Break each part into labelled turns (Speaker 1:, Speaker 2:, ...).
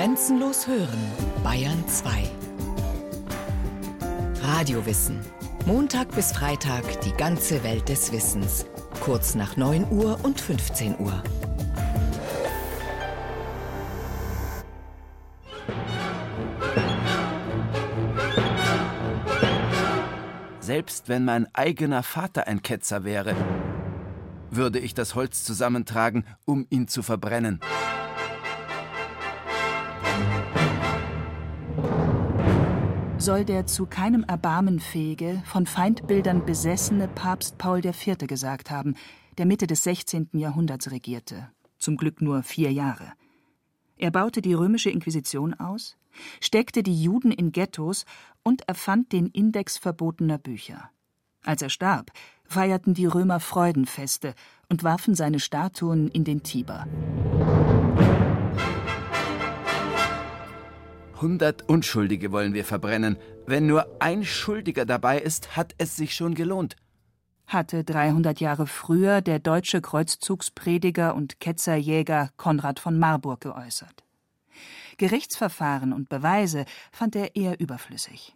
Speaker 1: Grenzenlos hören, Bayern 2. Radiowissen. Montag bis Freitag die ganze Welt des Wissens. Kurz nach 9 Uhr und 15 Uhr.
Speaker 2: Selbst wenn mein eigener Vater ein Ketzer wäre, würde ich das Holz zusammentragen, um ihn zu verbrennen.
Speaker 3: Soll der zu keinem Erbarmen fähige, von Feindbildern besessene Papst Paul IV. gesagt haben, der Mitte des 16. Jahrhunderts regierte, zum Glück nur vier Jahre. Er baute die römische Inquisition aus, steckte die Juden in Ghettos und erfand den Index verbotener Bücher. Als er starb, feierten die Römer Freudenfeste und warfen seine Statuen in den Tiber.
Speaker 2: Hundert Unschuldige wollen wir verbrennen. Wenn nur ein Schuldiger dabei ist, hat es sich schon gelohnt.
Speaker 3: Hatte 300 Jahre früher der deutsche Kreuzzugsprediger und Ketzerjäger Konrad von Marburg geäußert. Gerichtsverfahren und Beweise fand er eher überflüssig.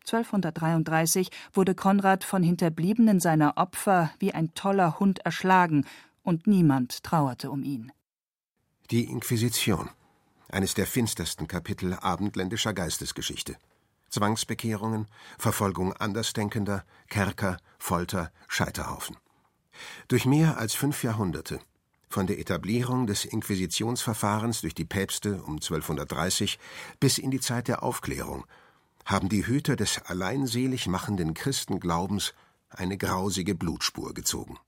Speaker 3: 1233 wurde Konrad von Hinterbliebenen seiner Opfer wie ein toller Hund erschlagen, und niemand trauerte um ihn.
Speaker 4: Die Inquisition eines der finstersten Kapitel abendländischer Geistesgeschichte. Zwangsbekehrungen, Verfolgung Andersdenkender, Kerker, Folter, Scheiterhaufen. Durch mehr als fünf Jahrhunderte, von der Etablierung des Inquisitionsverfahrens durch die Päpste um 1230 bis in die Zeit der Aufklärung, haben die Hüter des alleinselig machenden Christenglaubens eine grausige Blutspur gezogen.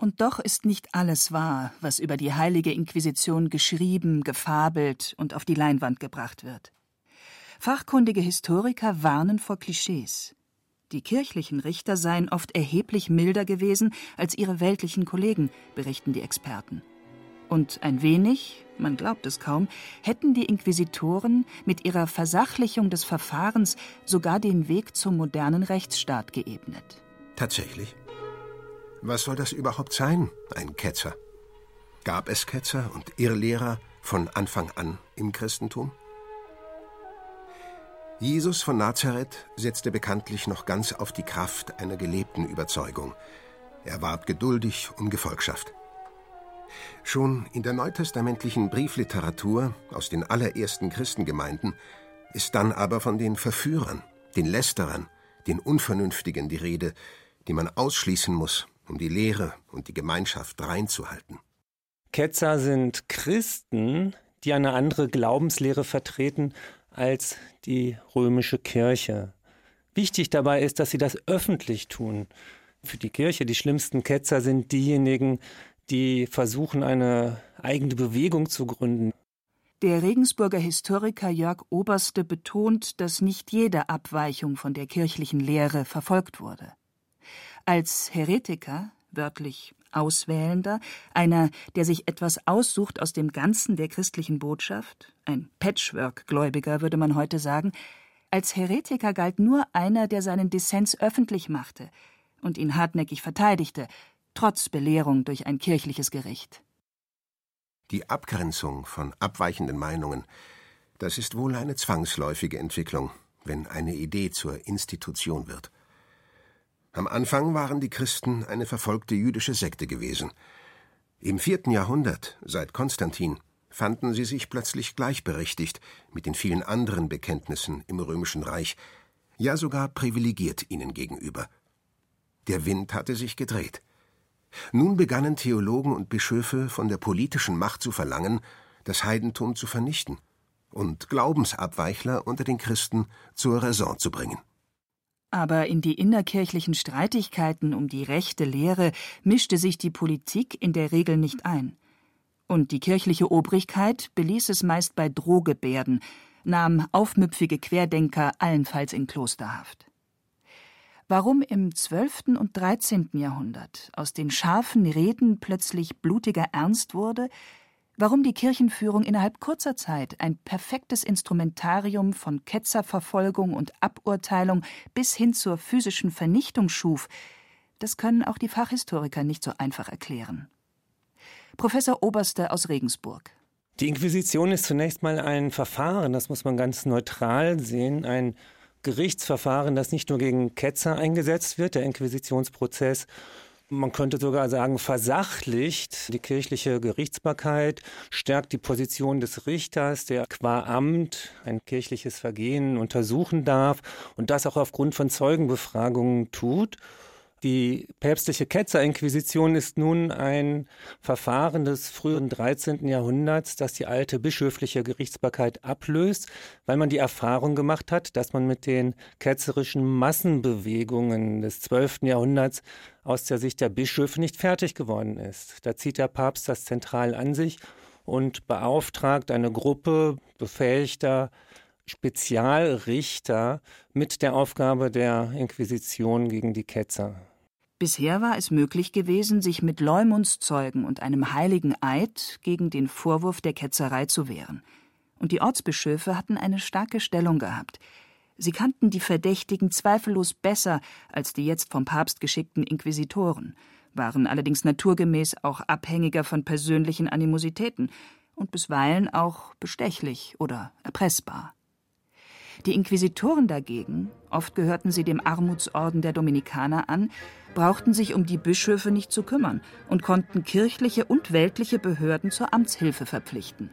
Speaker 3: Und doch ist nicht alles wahr, was über die heilige Inquisition geschrieben, gefabelt und auf die Leinwand gebracht wird. Fachkundige Historiker warnen vor Klischees. Die kirchlichen Richter seien oft erheblich milder gewesen als ihre weltlichen Kollegen, berichten die Experten. Und ein wenig, man glaubt es kaum, hätten die Inquisitoren mit ihrer Versachlichung des Verfahrens sogar den Weg zum modernen Rechtsstaat geebnet.
Speaker 4: Tatsächlich? Was soll das überhaupt sein, ein Ketzer? Gab es Ketzer und Irrlehrer von Anfang an im Christentum? Jesus von Nazareth setzte bekanntlich noch ganz auf die Kraft einer gelebten Überzeugung. Er warb geduldig um Gefolgschaft. Schon in der neutestamentlichen Briefliteratur aus den allerersten Christengemeinden ist dann aber von den Verführern, den Lästerern, den Unvernünftigen die Rede, die man ausschließen muss, um die Lehre und die Gemeinschaft reinzuhalten.
Speaker 5: Ketzer sind Christen, die eine andere Glaubenslehre vertreten als die römische Kirche. Wichtig dabei ist, dass sie das öffentlich tun. Für die Kirche die schlimmsten Ketzer sind diejenigen, die versuchen, eine eigene Bewegung zu gründen.
Speaker 3: Der Regensburger Historiker Jörg Oberste betont, dass nicht jede Abweichung von der kirchlichen Lehre verfolgt wurde. Als Heretiker, wörtlich Auswählender, einer, der sich etwas aussucht aus dem Ganzen der christlichen Botschaft, ein Patchwork-Gläubiger würde man heute sagen, als Heretiker galt nur einer, der seinen Dissens öffentlich machte und ihn hartnäckig verteidigte, trotz Belehrung durch ein kirchliches Gericht.
Speaker 4: Die Abgrenzung von abweichenden Meinungen, das ist wohl eine zwangsläufige Entwicklung, wenn eine Idee zur Institution wird. Am Anfang waren die Christen eine verfolgte jüdische Sekte gewesen. Im vierten Jahrhundert, seit Konstantin, fanden sie sich plötzlich gleichberechtigt mit den vielen anderen Bekenntnissen im römischen Reich, ja sogar privilegiert ihnen gegenüber. Der Wind hatte sich gedreht. Nun begannen Theologen und Bischöfe von der politischen Macht zu verlangen, das Heidentum zu vernichten und Glaubensabweichler unter den Christen zur Raison zu bringen.
Speaker 3: Aber in die innerkirchlichen Streitigkeiten um die rechte Lehre mischte sich die Politik in der Regel nicht ein. Und die kirchliche Obrigkeit beließ es meist bei Drohgebärden, nahm aufmüpfige Querdenker allenfalls in Klosterhaft. Warum im 12. und 13. Jahrhundert aus den scharfen Reden plötzlich blutiger Ernst wurde, warum die Kirchenführung innerhalb kurzer Zeit ein perfektes Instrumentarium von Ketzerverfolgung und Aburteilung bis hin zur physischen Vernichtung schuf, das können auch die Fachhistoriker nicht so einfach erklären. Professor Oberste aus Regensburg.
Speaker 5: Die Inquisition ist zunächst mal ein Verfahren, das muss man ganz neutral sehen, ein Gerichtsverfahren, das nicht nur gegen Ketzer eingesetzt wird, der Inquisitionsprozess, man könnte sogar sagen, versachlicht die kirchliche Gerichtsbarkeit, stärkt die Position des Richters, der qua Amt ein kirchliches Vergehen untersuchen darf und das auch aufgrund von Zeugenbefragungen tut. Die päpstliche Ketzerinquisition ist nun ein Verfahren des frühen 13. Jahrhunderts, das die alte bischöfliche Gerichtsbarkeit ablöst, weil man die Erfahrung gemacht hat, dass man mit den ketzerischen Massenbewegungen des 12. Jahrhunderts aus der Sicht der Bischöfe nicht fertig geworden ist. Da zieht der Papst das zentral an sich und beauftragt eine Gruppe befähigter Spezialrichter mit der Aufgabe der Inquisition gegen die Ketzer.
Speaker 3: Bisher war es möglich gewesen, sich mit Leumundszeugen und einem heiligen Eid gegen den Vorwurf der Ketzerei zu wehren. Und die Ortsbischöfe hatten eine starke Stellung gehabt. Sie kannten die Verdächtigen zweifellos besser als die jetzt vom Papst geschickten Inquisitoren, waren allerdings naturgemäß auch abhängiger von persönlichen Animositäten und bisweilen auch bestechlich oder erpressbar. Die Inquisitoren dagegen, oft gehörten sie dem Armutsorden der Dominikaner an, brauchten sich um die Bischöfe nicht zu kümmern und konnten kirchliche und weltliche Behörden zur Amtshilfe verpflichten.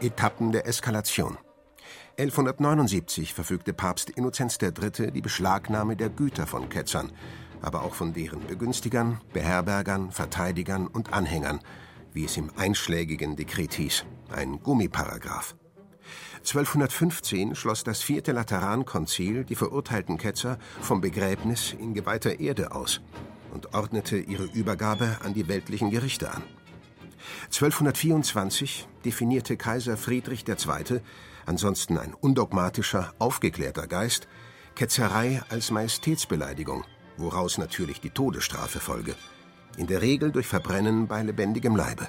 Speaker 4: Etappen der Eskalation 1179 verfügte Papst Innozenz III. die Beschlagnahme der Güter von Ketzern, aber auch von deren Begünstigern, Beherbergern, Verteidigern und Anhängern, wie es im einschlägigen Dekret hieß, ein Gummiparagraph. 1215 schloss das vierte Laterankonzil die verurteilten Ketzer vom Begräbnis in geweihter Erde aus und ordnete ihre Übergabe an die weltlichen Gerichte an. 1224 definierte Kaiser Friedrich II., ansonsten ein undogmatischer, aufgeklärter Geist, Ketzerei als Majestätsbeleidigung, woraus natürlich die Todesstrafe folge, in der Regel durch Verbrennen bei lebendigem Leibe.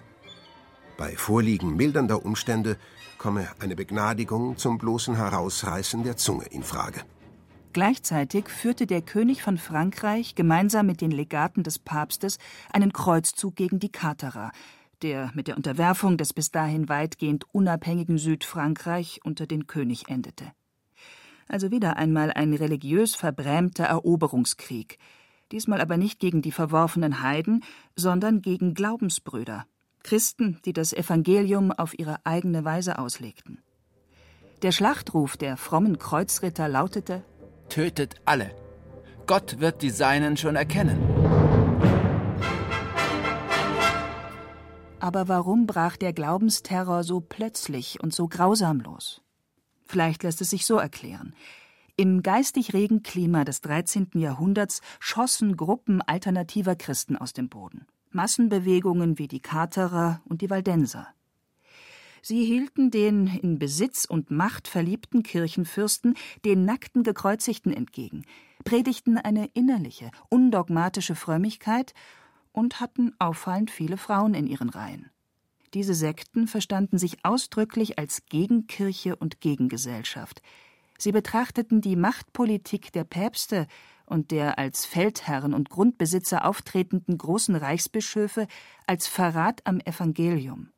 Speaker 4: Bei Vorliegen mildernder Umstände komme eine Begnadigung zum bloßen Herausreißen der Zunge in Frage.
Speaker 3: Gleichzeitig führte der König von Frankreich gemeinsam mit den Legaten des Papstes einen Kreuzzug gegen die Katerer, der mit der Unterwerfung des bis dahin weitgehend unabhängigen Südfrankreich unter den König endete. Also wieder einmal ein religiös verbrämter Eroberungskrieg, diesmal aber nicht gegen die verworfenen Heiden, sondern gegen Glaubensbrüder, Christen, die das Evangelium auf ihre eigene Weise auslegten. Der Schlachtruf der frommen Kreuzritter lautete
Speaker 2: Tötet alle. Gott wird die Seinen schon erkennen.
Speaker 3: Aber warum brach der Glaubensterror so plötzlich und so grausam los? Vielleicht lässt es sich so erklären. Im geistig regen Klima des 13. Jahrhunderts schossen Gruppen alternativer Christen aus dem Boden. Massenbewegungen wie die Katerer und die Waldenser. Sie hielten den in Besitz und Macht verliebten Kirchenfürsten den nackten Gekreuzigten entgegen, predigten eine innerliche, undogmatische Frömmigkeit und hatten auffallend viele Frauen in ihren Reihen. Diese Sekten verstanden sich ausdrücklich als Gegenkirche und Gegengesellschaft. Sie betrachteten die Machtpolitik der Päpste und der als Feldherren und Grundbesitzer auftretenden großen Reichsbischöfe als Verrat am Evangelium.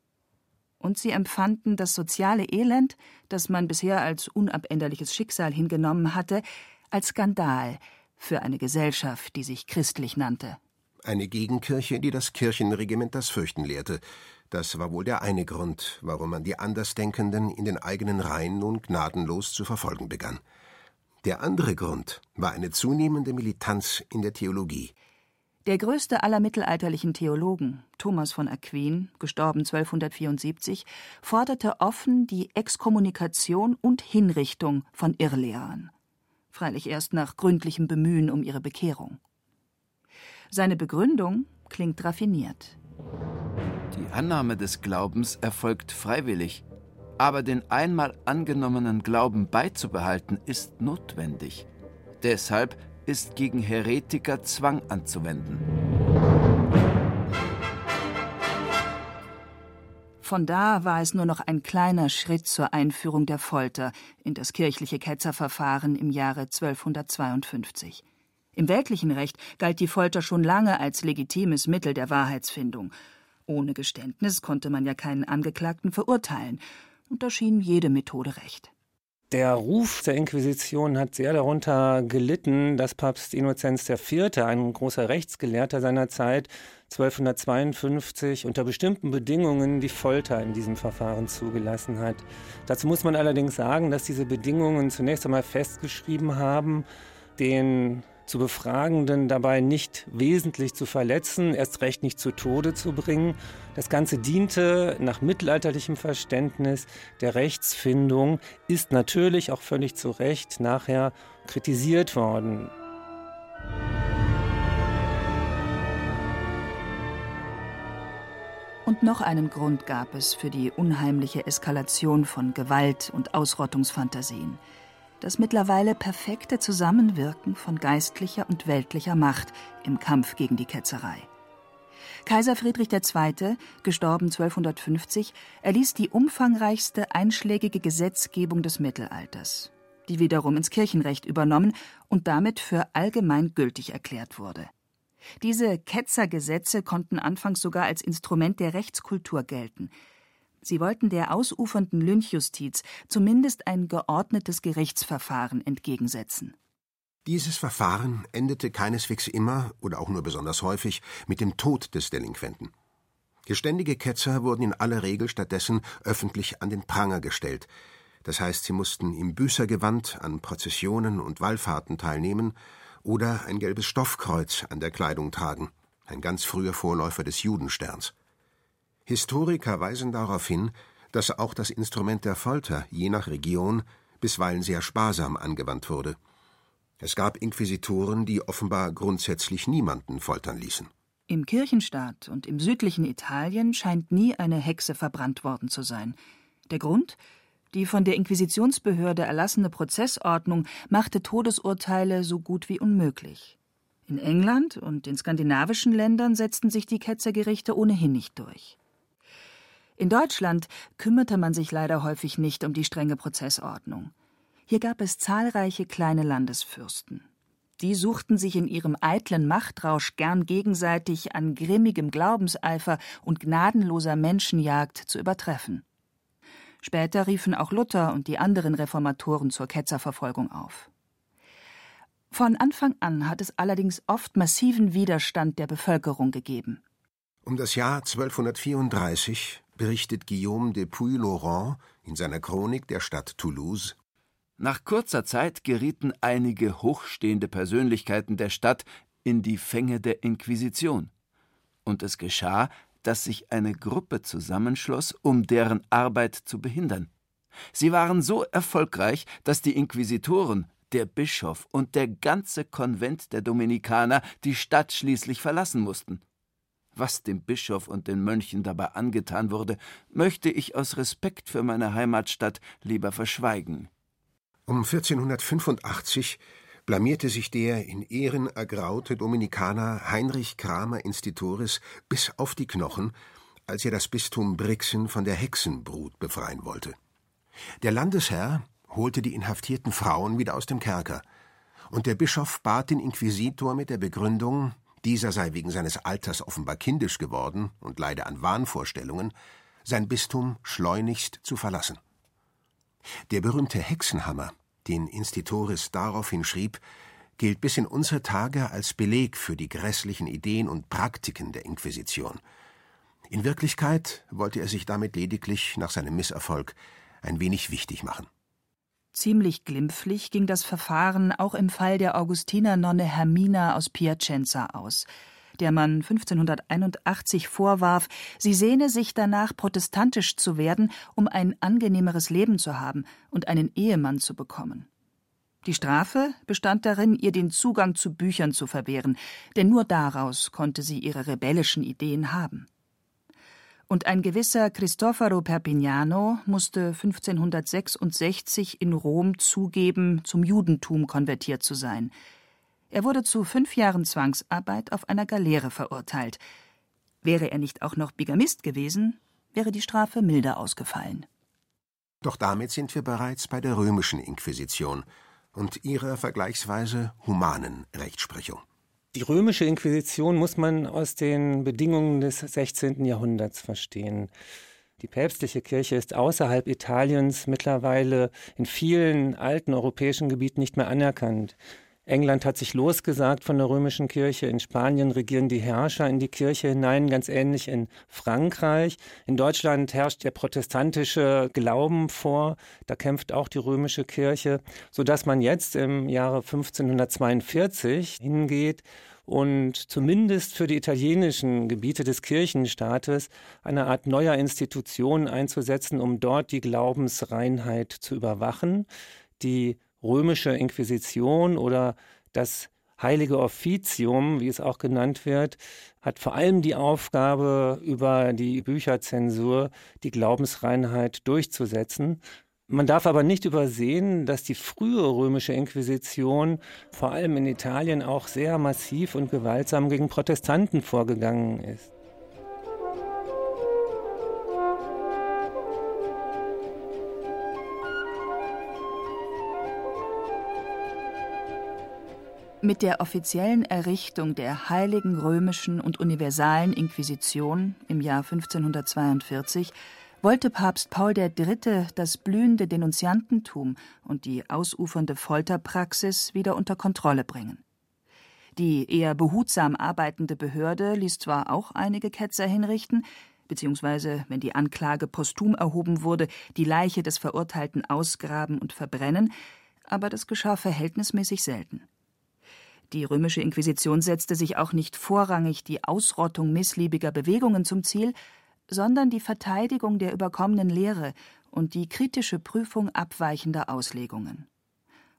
Speaker 3: Und sie empfanden das soziale Elend, das man bisher als unabänderliches Schicksal hingenommen hatte, als Skandal für eine Gesellschaft, die sich christlich nannte.
Speaker 4: Eine Gegenkirche, die das Kirchenregiment das Fürchten lehrte. Das war wohl der eine Grund, warum man die Andersdenkenden in den eigenen Reihen nun gnadenlos zu verfolgen begann. Der andere Grund war eine zunehmende Militanz in der Theologie.
Speaker 3: Der größte aller mittelalterlichen Theologen, Thomas von Aquin, gestorben 1274, forderte offen die Exkommunikation und Hinrichtung von Irrlehrern. Freilich erst nach gründlichem Bemühen um ihre Bekehrung. Seine Begründung klingt raffiniert.
Speaker 2: Annahme des Glaubens erfolgt freiwillig aber den einmal angenommenen Glauben beizubehalten ist notwendig. Deshalb ist gegen Heretiker Zwang anzuwenden.
Speaker 3: Von da war es nur noch ein kleiner Schritt zur Einführung der Folter in das kirchliche Ketzerverfahren im Jahre 1252. Im weltlichen Recht galt die Folter schon lange als legitimes Mittel der Wahrheitsfindung. Ohne Geständnis konnte man ja keinen Angeklagten verurteilen, und da schien jede Methode recht.
Speaker 5: Der Ruf der Inquisition hat sehr darunter gelitten, dass Papst Innozenz IV., ein großer Rechtsgelehrter seiner Zeit, 1252 unter bestimmten Bedingungen die Folter in diesem Verfahren zugelassen hat. Dazu muss man allerdings sagen, dass diese Bedingungen zunächst einmal festgeschrieben haben, den zu Befragenden dabei nicht wesentlich zu verletzen, erst recht nicht zu Tode zu bringen. Das Ganze diente nach mittelalterlichem Verständnis der Rechtsfindung, ist natürlich auch völlig zu Recht nachher kritisiert worden.
Speaker 3: Und noch einen Grund gab es für die unheimliche Eskalation von Gewalt und Ausrottungsfantasien das mittlerweile perfekte Zusammenwirken von geistlicher und weltlicher Macht im Kampf gegen die Ketzerei. Kaiser Friedrich II., gestorben 1250, erließ die umfangreichste einschlägige Gesetzgebung des Mittelalters, die wiederum ins Kirchenrecht übernommen und damit für allgemein gültig erklärt wurde. Diese Ketzergesetze konnten anfangs sogar als Instrument der Rechtskultur gelten, Sie wollten der ausufernden Lynchjustiz zumindest ein geordnetes Gerichtsverfahren entgegensetzen.
Speaker 4: Dieses Verfahren endete keineswegs immer oder auch nur besonders häufig mit dem Tod des Delinquenten. Geständige Ketzer wurden in aller Regel stattdessen öffentlich an den Pranger gestellt, das heißt, sie mussten im Büßergewand an Prozessionen und Wallfahrten teilnehmen oder ein gelbes Stoffkreuz an der Kleidung tragen, ein ganz früher Vorläufer des Judensterns. Historiker weisen darauf hin, dass auch das Instrument der Folter je nach Region bisweilen sehr sparsam angewandt wurde. Es gab Inquisitoren, die offenbar grundsätzlich niemanden foltern ließen.
Speaker 3: Im Kirchenstaat und im südlichen Italien scheint nie eine Hexe verbrannt worden zu sein. Der Grund? Die von der Inquisitionsbehörde erlassene Prozessordnung machte Todesurteile so gut wie unmöglich. In England und in skandinavischen Ländern setzten sich die Ketzergerichte ohnehin nicht durch. In Deutschland kümmerte man sich leider häufig nicht um die strenge Prozessordnung. Hier gab es zahlreiche kleine Landesfürsten. Die suchten sich in ihrem eitlen Machtrausch gern gegenseitig an grimmigem Glaubenseifer und gnadenloser Menschenjagd zu übertreffen. Später riefen auch Luther und die anderen Reformatoren zur Ketzerverfolgung auf. Von Anfang an hat es allerdings oft massiven Widerstand der Bevölkerung gegeben.
Speaker 4: Um das Jahr 1234 berichtet Guillaume de Puy-Laurent in seiner Chronik der Stadt Toulouse.
Speaker 2: Nach kurzer Zeit gerieten einige hochstehende Persönlichkeiten der Stadt in die Fänge der Inquisition. Und es geschah, dass sich eine Gruppe zusammenschloss, um deren Arbeit zu behindern. Sie waren so erfolgreich, dass die Inquisitoren, der Bischof und der ganze Konvent der Dominikaner die Stadt schließlich verlassen mussten. Was dem Bischof und den Mönchen dabei angetan wurde, möchte ich aus Respekt für meine Heimatstadt lieber verschweigen.
Speaker 4: Um 1485 blamierte sich der in Ehren ergraute Dominikaner Heinrich Kramer Institoris bis auf die Knochen, als er das Bistum Brixen von der Hexenbrut befreien wollte. Der Landesherr holte die inhaftierten Frauen wieder aus dem Kerker, und der Bischof bat den Inquisitor mit der Begründung, dieser sei wegen seines Alters offenbar kindisch geworden und leide an Wahnvorstellungen, sein Bistum schleunigst zu verlassen. Der berühmte Hexenhammer, den Institoris daraufhin schrieb, gilt bis in unsere Tage als Beleg für die grässlichen Ideen und Praktiken der Inquisition. In Wirklichkeit wollte er sich damit lediglich nach seinem Misserfolg ein wenig wichtig machen.
Speaker 3: Ziemlich glimpflich ging das Verfahren auch im Fall der Augustiner-Nonne Hermina aus Piacenza aus, der man 1581 vorwarf, sie sehne sich danach, protestantisch zu werden, um ein angenehmeres Leben zu haben und einen Ehemann zu bekommen. Die Strafe bestand darin, ihr den Zugang zu Büchern zu verwehren, denn nur daraus konnte sie ihre rebellischen Ideen haben und ein gewisser Cristoforo Perpignano musste 1566 in Rom zugeben, zum Judentum konvertiert zu sein. Er wurde zu fünf Jahren Zwangsarbeit auf einer Galeere verurteilt. Wäre er nicht auch noch Bigamist gewesen, wäre die Strafe milder ausgefallen.
Speaker 4: Doch damit sind wir bereits bei der römischen Inquisition und ihrer vergleichsweise humanen Rechtsprechung.
Speaker 5: Die römische Inquisition muss man aus den Bedingungen des 16. Jahrhunderts verstehen. Die päpstliche Kirche ist außerhalb Italiens mittlerweile in vielen alten europäischen Gebieten nicht mehr anerkannt. England hat sich losgesagt von der römischen Kirche. In Spanien regieren die Herrscher in die Kirche hinein, ganz ähnlich in Frankreich. In Deutschland herrscht der protestantische Glauben vor. Da kämpft auch die römische Kirche, sodass man jetzt im Jahre 1542 hingeht und zumindest für die italienischen Gebiete des Kirchenstaates eine Art neuer Institution einzusetzen, um dort die Glaubensreinheit zu überwachen. Die römische Inquisition oder das Heilige Offizium, wie es auch genannt wird, hat vor allem die Aufgabe, über die Bücherzensur die Glaubensreinheit durchzusetzen. Man darf aber nicht übersehen, dass die frühe römische Inquisition vor allem in Italien auch sehr massiv und gewaltsam gegen Protestanten vorgegangen ist.
Speaker 3: Mit der offiziellen Errichtung der Heiligen Römischen und Universalen Inquisition im Jahr 1542 wollte Papst Paul III. das blühende Denunziantentum und die ausufernde Folterpraxis wieder unter Kontrolle bringen. Die eher behutsam arbeitende Behörde ließ zwar auch einige Ketzer hinrichten, beziehungsweise, wenn die Anklage posthum erhoben wurde, die Leiche des Verurteilten ausgraben und verbrennen, aber das geschah verhältnismäßig selten. Die römische Inquisition setzte sich auch nicht vorrangig die Ausrottung missliebiger Bewegungen zum Ziel, sondern die Verteidigung der überkommenen Lehre und die kritische Prüfung abweichender Auslegungen.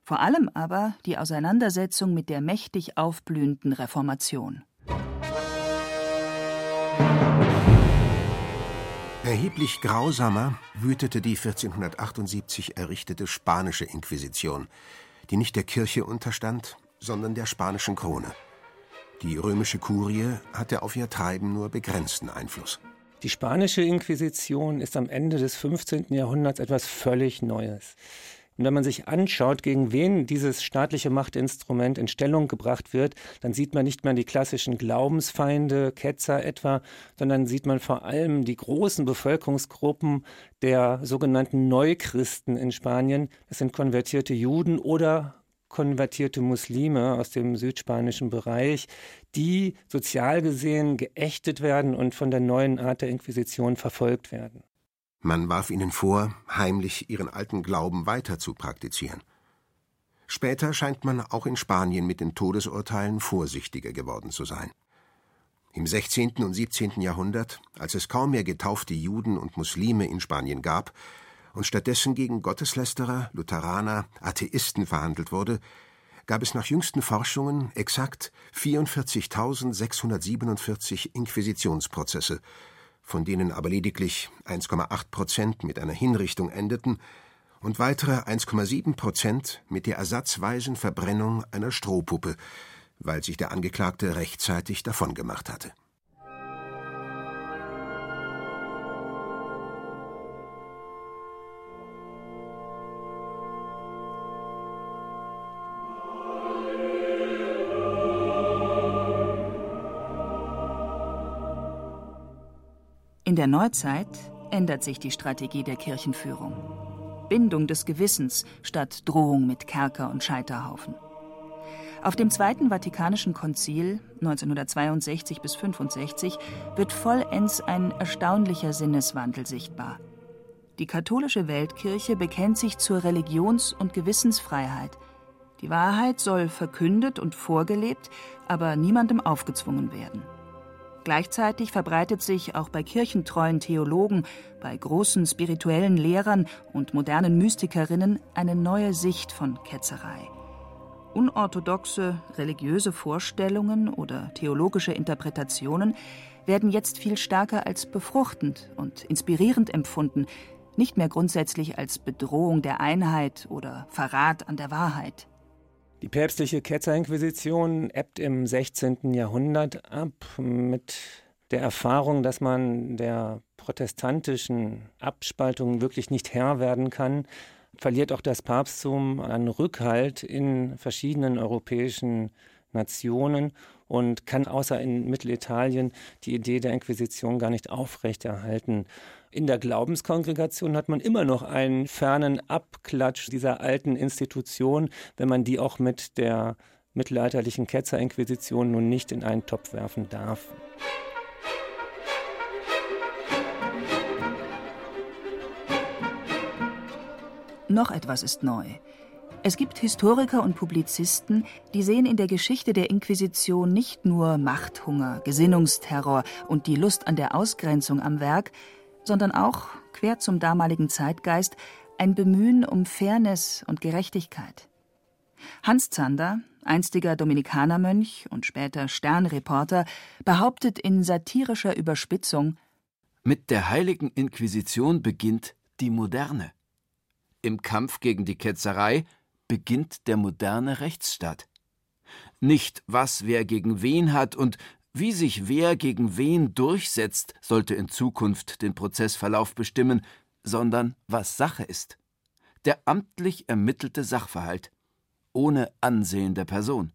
Speaker 3: Vor allem aber die Auseinandersetzung mit der mächtig aufblühenden Reformation.
Speaker 4: Erheblich grausamer wütete die 1478 errichtete spanische Inquisition, die nicht der Kirche unterstand, sondern der spanischen Krone. Die römische Kurie hatte auf ihr Treiben nur begrenzten Einfluss.
Speaker 5: Die spanische Inquisition ist am Ende des 15. Jahrhunderts etwas völlig Neues. Und wenn man sich anschaut, gegen wen dieses staatliche Machtinstrument in Stellung gebracht wird, dann sieht man nicht mehr die klassischen Glaubensfeinde, Ketzer etwa, sondern sieht man vor allem die großen Bevölkerungsgruppen der sogenannten Neuchristen in Spanien. Das sind konvertierte Juden oder konvertierte Muslime aus dem südspanischen Bereich, die sozial gesehen geächtet werden und von der neuen Art der Inquisition verfolgt werden.
Speaker 4: Man warf ihnen vor, heimlich ihren alten Glauben weiter zu praktizieren. Später scheint man auch in Spanien mit den Todesurteilen vorsichtiger geworden zu sein. Im 16. und 17. Jahrhundert, als es kaum mehr getaufte Juden und Muslime in Spanien gab, und stattdessen gegen Gotteslästerer, Lutheraner, Atheisten verhandelt wurde, gab es nach jüngsten Forschungen exakt 44.647 Inquisitionsprozesse, von denen aber lediglich 1,8 Prozent mit einer Hinrichtung endeten und weitere 1,7 Prozent mit der ersatzweisen Verbrennung einer Strohpuppe, weil sich der Angeklagte rechtzeitig davongemacht hatte.
Speaker 3: Der Neuzeit ändert sich die Strategie der Kirchenführung. Bindung des Gewissens statt Drohung mit Kerker und Scheiterhaufen. Auf dem Zweiten Vatikanischen Konzil 1962 bis 65 wird vollends ein erstaunlicher Sinneswandel sichtbar. Die katholische Weltkirche bekennt sich zur Religions- und Gewissensfreiheit. Die Wahrheit soll verkündet und vorgelebt, aber niemandem aufgezwungen werden. Gleichzeitig verbreitet sich auch bei kirchentreuen Theologen, bei großen spirituellen Lehrern und modernen Mystikerinnen eine neue Sicht von Ketzerei. Unorthodoxe religiöse Vorstellungen oder theologische Interpretationen werden jetzt viel stärker als befruchtend und inspirierend empfunden, nicht mehr grundsätzlich als Bedrohung der Einheit oder Verrat an der Wahrheit.
Speaker 5: Die päpstliche Ketzerinquisition ebbt im 16. Jahrhundert ab mit der Erfahrung, dass man der protestantischen Abspaltung wirklich nicht Herr werden kann, verliert auch das Papsttum an Rückhalt in verschiedenen europäischen Nationen und kann außer in Mittelitalien die Idee der Inquisition gar nicht aufrechterhalten. In der Glaubenskongregation hat man immer noch einen fernen Abklatsch dieser alten Institution, wenn man die auch mit der mittelalterlichen Ketzerinquisition nun nicht in einen Topf werfen darf.
Speaker 3: Noch etwas ist neu. Es gibt Historiker und Publizisten, die sehen in der Geschichte der Inquisition nicht nur Machthunger, Gesinnungsterror und die Lust an der Ausgrenzung am Werk, sondern auch, quer zum damaligen Zeitgeist, ein Bemühen um Fairness und Gerechtigkeit. Hans Zander, einstiger Dominikanermönch und später Sternreporter, behauptet in satirischer Überspitzung
Speaker 2: Mit der heiligen Inquisition beginnt die Moderne. Im Kampf gegen die Ketzerei beginnt der moderne Rechtsstaat. Nicht, was wer gegen wen hat und wie sich wer gegen wen durchsetzt, sollte in Zukunft den Prozessverlauf bestimmen, sondern was Sache ist. Der amtlich ermittelte Sachverhalt, ohne Ansehen der Person.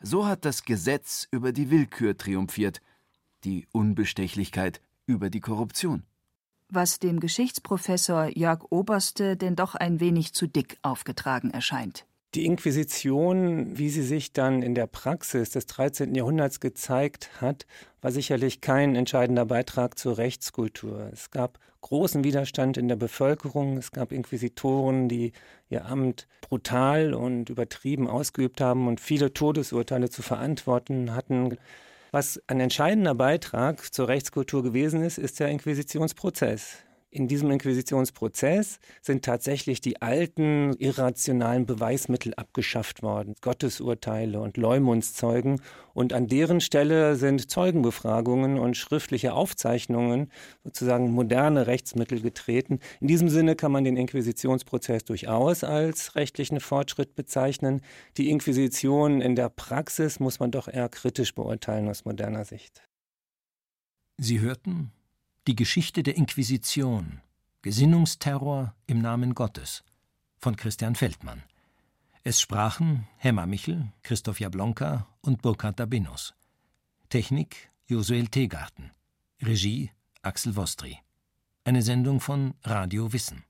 Speaker 2: So hat das Gesetz über die Willkür triumphiert, die Unbestechlichkeit über die Korruption
Speaker 3: was dem Geschichtsprofessor Jörg Oberste denn doch ein wenig zu dick aufgetragen erscheint.
Speaker 5: Die Inquisition, wie sie sich dann in der Praxis des 13. Jahrhunderts gezeigt hat, war sicherlich kein entscheidender Beitrag zur Rechtskultur. Es gab großen Widerstand in der Bevölkerung, es gab Inquisitoren, die ihr Amt brutal und übertrieben ausgeübt haben und viele Todesurteile zu verantworten hatten. Was ein entscheidender Beitrag zur Rechtskultur gewesen ist, ist der Inquisitionsprozess. In diesem Inquisitionsprozess sind tatsächlich die alten irrationalen Beweismittel abgeschafft worden, Gottesurteile und Leumundszeugen, und an deren Stelle sind Zeugenbefragungen und schriftliche Aufzeichnungen, sozusagen moderne Rechtsmittel getreten. In diesem Sinne kann man den Inquisitionsprozess durchaus als rechtlichen Fortschritt bezeichnen. Die Inquisition in der Praxis muss man doch eher kritisch beurteilen aus moderner Sicht.
Speaker 6: Sie hörten die Geschichte der Inquisition. Gesinnungsterror im Namen Gottes von Christian Feldmann. Es sprachen Hemmer Michel, Christoph Jablonka und Burkhard Dabinus. Technik Josuel Teegarten. Regie Axel Vostri. Eine Sendung von Radio Wissen.